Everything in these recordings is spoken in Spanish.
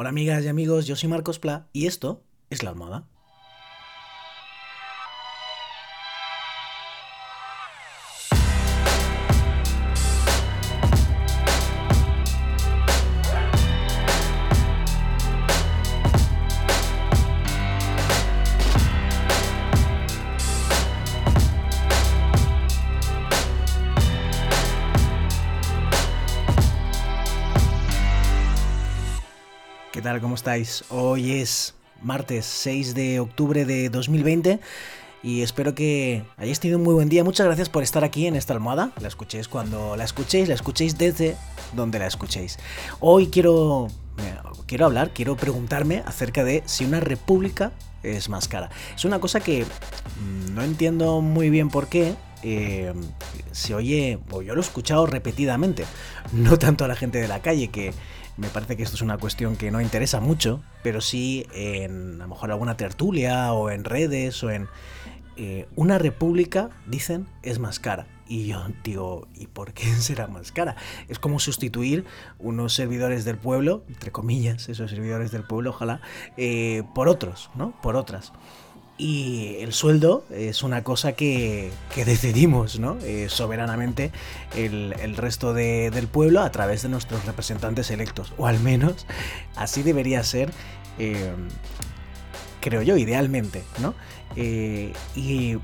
Hola amigas y amigos, yo soy Marcos Pla y esto es La Almohada. ¿Qué tal? ¿Cómo estáis? Hoy es martes 6 de octubre de 2020 y espero que hayáis tenido un muy buen día. Muchas gracias por estar aquí en esta almohada. La escuchéis cuando la escuchéis, la escuchéis desde donde la escuchéis. Hoy quiero, quiero hablar, quiero preguntarme acerca de si una república es más cara. Es una cosa que mm, no entiendo muy bien por qué, eh, se oye, o yo lo he escuchado repetidamente, no tanto a la gente de la calle, que me parece que esto es una cuestión que no interesa mucho, pero sí en a lo mejor alguna tertulia o en redes o en eh, una república, dicen, es más cara. Y yo digo, ¿y por qué será más cara? Es como sustituir unos servidores del pueblo, entre comillas, esos servidores del pueblo, ojalá, eh, por otros, ¿no? Por otras. Y el sueldo es una cosa que, que decidimos ¿no? Eh, soberanamente el, el resto de, del pueblo a través de nuestros representantes electos. O al menos así debería ser, eh, creo yo, idealmente. ¿no? Eh, y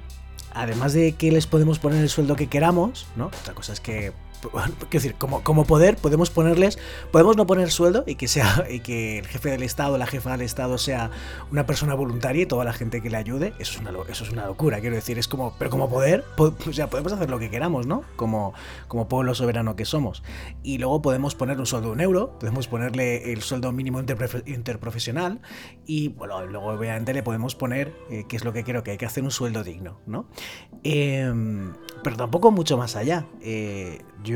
además de que les podemos poner el sueldo que queramos, ¿no? otra cosa es que decir, como, como poder podemos ponerles, podemos no poner sueldo y que sea y que el jefe del Estado, la jefa del Estado sea una persona voluntaria y toda la gente que le ayude, eso es una, eso es una locura, quiero decir, es como, pero como poder, o sea, podemos hacer lo que queramos, ¿no? Como, como pueblo soberano que somos. Y luego podemos poner un sueldo de un euro, podemos ponerle el sueldo mínimo interprofesional y, bueno, luego obviamente le podemos poner, eh, que es lo que creo que hay que hacer, un sueldo digno, ¿no? Eh, pero tampoco mucho más allá. Eh, yo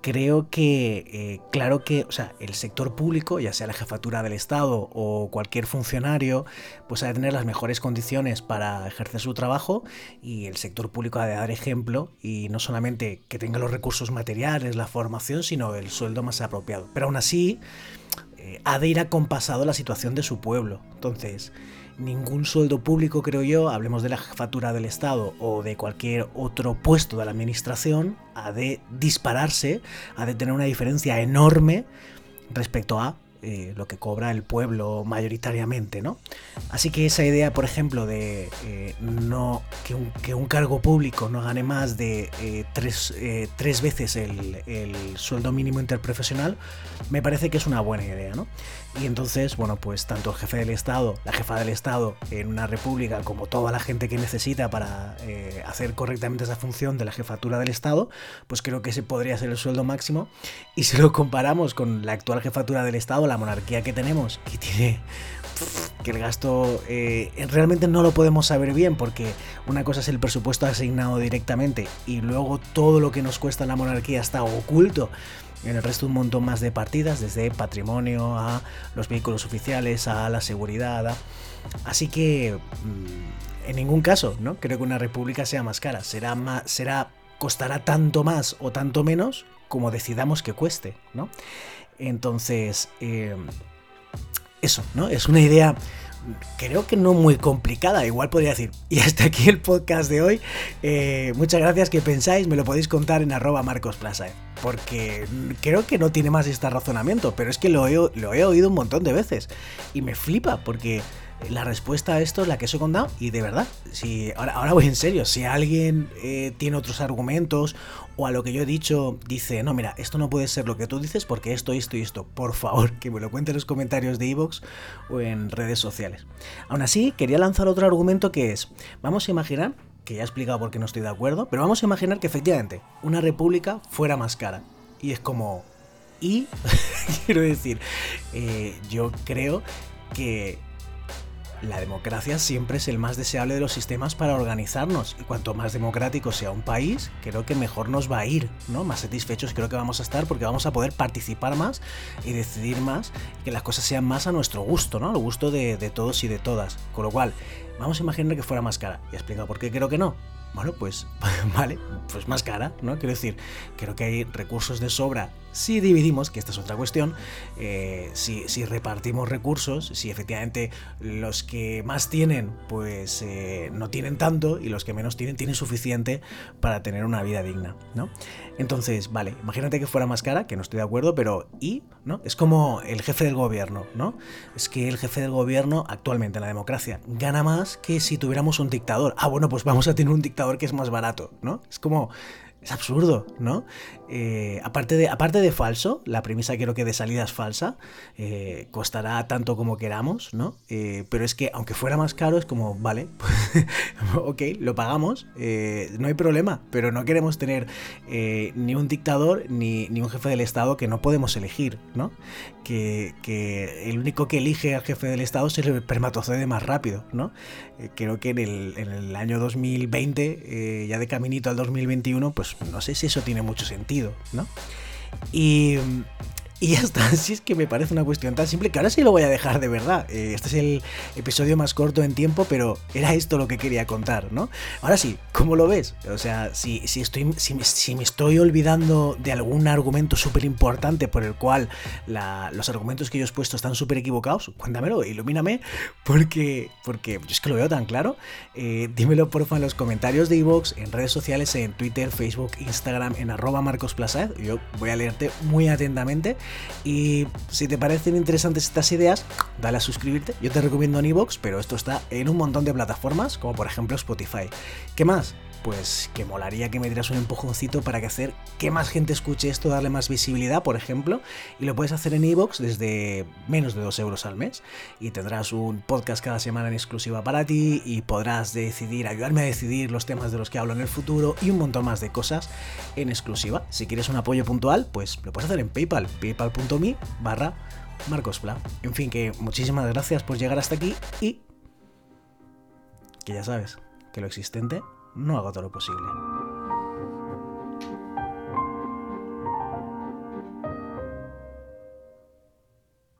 creo que, eh, claro que, o sea, el sector público, ya sea la jefatura del Estado o cualquier funcionario, pues ha de tener las mejores condiciones para ejercer su trabajo y el sector público ha de dar ejemplo y no solamente que tenga los recursos materiales, la formación, sino el sueldo más apropiado. Pero aún así, ha de ir acompasado la situación de su pueblo. Entonces, ningún sueldo público, creo yo, hablemos de la jefatura del Estado o de cualquier otro puesto de la administración, ha de dispararse, ha de tener una diferencia enorme respecto a eh, lo que cobra el pueblo mayoritariamente, ¿no? Así que esa idea, por ejemplo, de eh, no que un, cargo público no gane más de eh, tres, tres, veces el, el, sueldo mínimo interprofesional, me parece que es una buena idea, ¿no? Y entonces, bueno, pues tanto el jefe del Estado, la jefa del Estado en una república, como toda la gente que necesita para hacer correctamente esa función de la jefatura del Estado, pues creo que ese podría ser el sueldo máximo. Y si lo comparamos con la actual jefatura del Estado, la monarquía que tenemos, que tiene que el gasto eh, realmente no lo podemos saber bien porque una cosa es el presupuesto asignado directamente y luego todo lo que nos cuesta la monarquía está oculto en el resto un montón más de partidas, desde patrimonio a los vehículos oficiales, a la seguridad. Así que mmm, en ningún caso, ¿no? Creo que una república sea más cara. Será más, será, costará tanto más o tanto menos como decidamos que cueste, ¿no? Entonces, eh, eso, ¿no? Es una idea creo que no muy complicada, igual podría decir. Y hasta aquí el podcast de hoy. Eh, muchas gracias que pensáis, me lo podéis contar en arroba marcosplaza. Eh, porque creo que no tiene más este razonamiento, pero es que lo he, lo he oído un montón de veces. Y me flipa, porque la respuesta a esto es la que os he contado y de verdad, si ahora, ahora voy en serio, si alguien eh, tiene otros argumentos o a lo que yo he dicho dice, no, mira, esto no puede ser lo que tú dices porque esto, esto y esto, por favor, que me lo cuente en los comentarios de iVoox o en redes sociales. Aún así, quería lanzar otro argumento que es, vamos a imaginar, que ya he explicado por qué no estoy de acuerdo, pero vamos a imaginar que efectivamente una república fuera más cara. Y es como... Y, quiero decir, eh, yo creo que la democracia siempre es el más deseable de los sistemas para organizarnos y cuanto más democrático sea un país, creo que mejor nos va a ir, ¿no? Más satisfechos creo que vamos a estar porque vamos a poder participar más y decidir más que las cosas sean más a nuestro gusto, ¿no? Al gusto de, de todos y de todas. Con lo cual, vamos a imaginar que fuera más cara. Y he explicado por qué creo que no. Bueno, pues vale, pues más cara, ¿no? Quiero decir, creo que hay recursos de sobra si dividimos, que esta es otra cuestión, eh, si, repartimos recursos, si efectivamente los que más tienen, pues eh, no tienen tanto y los que menos tienen, tienen suficiente para tener una vida digna, ¿no? Entonces, vale, imagínate que fuera más cara, que no estoy de acuerdo, pero ¿y? ¿no? Es como el jefe del gobierno, ¿no? Es que el jefe del gobierno actualmente en la democracia gana más que si tuviéramos un dictador. Ah, bueno, pues vamos a tener un dictador que es más barato, ¿no? Es como es absurdo, ¿no? Eh, aparte, de, aparte de falso, la premisa creo que de salida es falsa, eh, costará tanto como queramos, ¿no? Eh, pero es que aunque fuera más caro, es como, vale, pues, ok, lo pagamos, no hay problema, pero no queremos tener ni un dictador ni, ni, un jefe del Estado que no podemos elegir, ¿no? Que, que, el único que elige al jefe del Estado es el espermatozoide más rápido, ¿no? creo que en el, en el año 2020, ya de caminito al 2021, pues no sé si eso tiene mucho sentido, ¿no? Y y ya está, así es que me parece una cuestión tan simple que ahora sí lo voy a dejar de verdad. Eh, este es el episodio más corto en tiempo, pero era esto lo que quería contar, ¿no? Ahora sí, ¿cómo lo ves? O sea, si, si, estoy, si, me estoy olvidando de algún argumento súper importante por el cual los argumentos que yo he expuesto están súper equivocados, cuéntamelo, ilumíname, porque, porque es que lo veo tan claro. Eh, dímelo porfa en los comentarios de iVoox, en redes sociales, en Twitter, Facebook, Instagram, en arroba Marcos Yo voy a leerte muy atentamente y si te parecen interesantes estas ideas, dale a suscribirte. Yo te recomiendo en pero esto está en un montón de plataformas, como por ejemplo Spotify. ¿Qué más? Pues que molaría que me dieras un empujoncito para que hacer que más gente escuche esto, darle más visibilidad, por ejemplo, y lo puedes hacer en iVoox desde menos de 2 euros al mes y tendrás un podcast cada semana en exclusiva para ti y podrás decidir, ayudarme a decidir los temas de los que hablo en el futuro y un montón más de cosas en exclusiva. Si quieres un apoyo puntual, pues lo puedes hacer en PayPal, paypal.me barra marcospla. En fin, que muchísimas gracias por llegar hasta aquí y que ya sabes que lo existente no hago todo lo posible.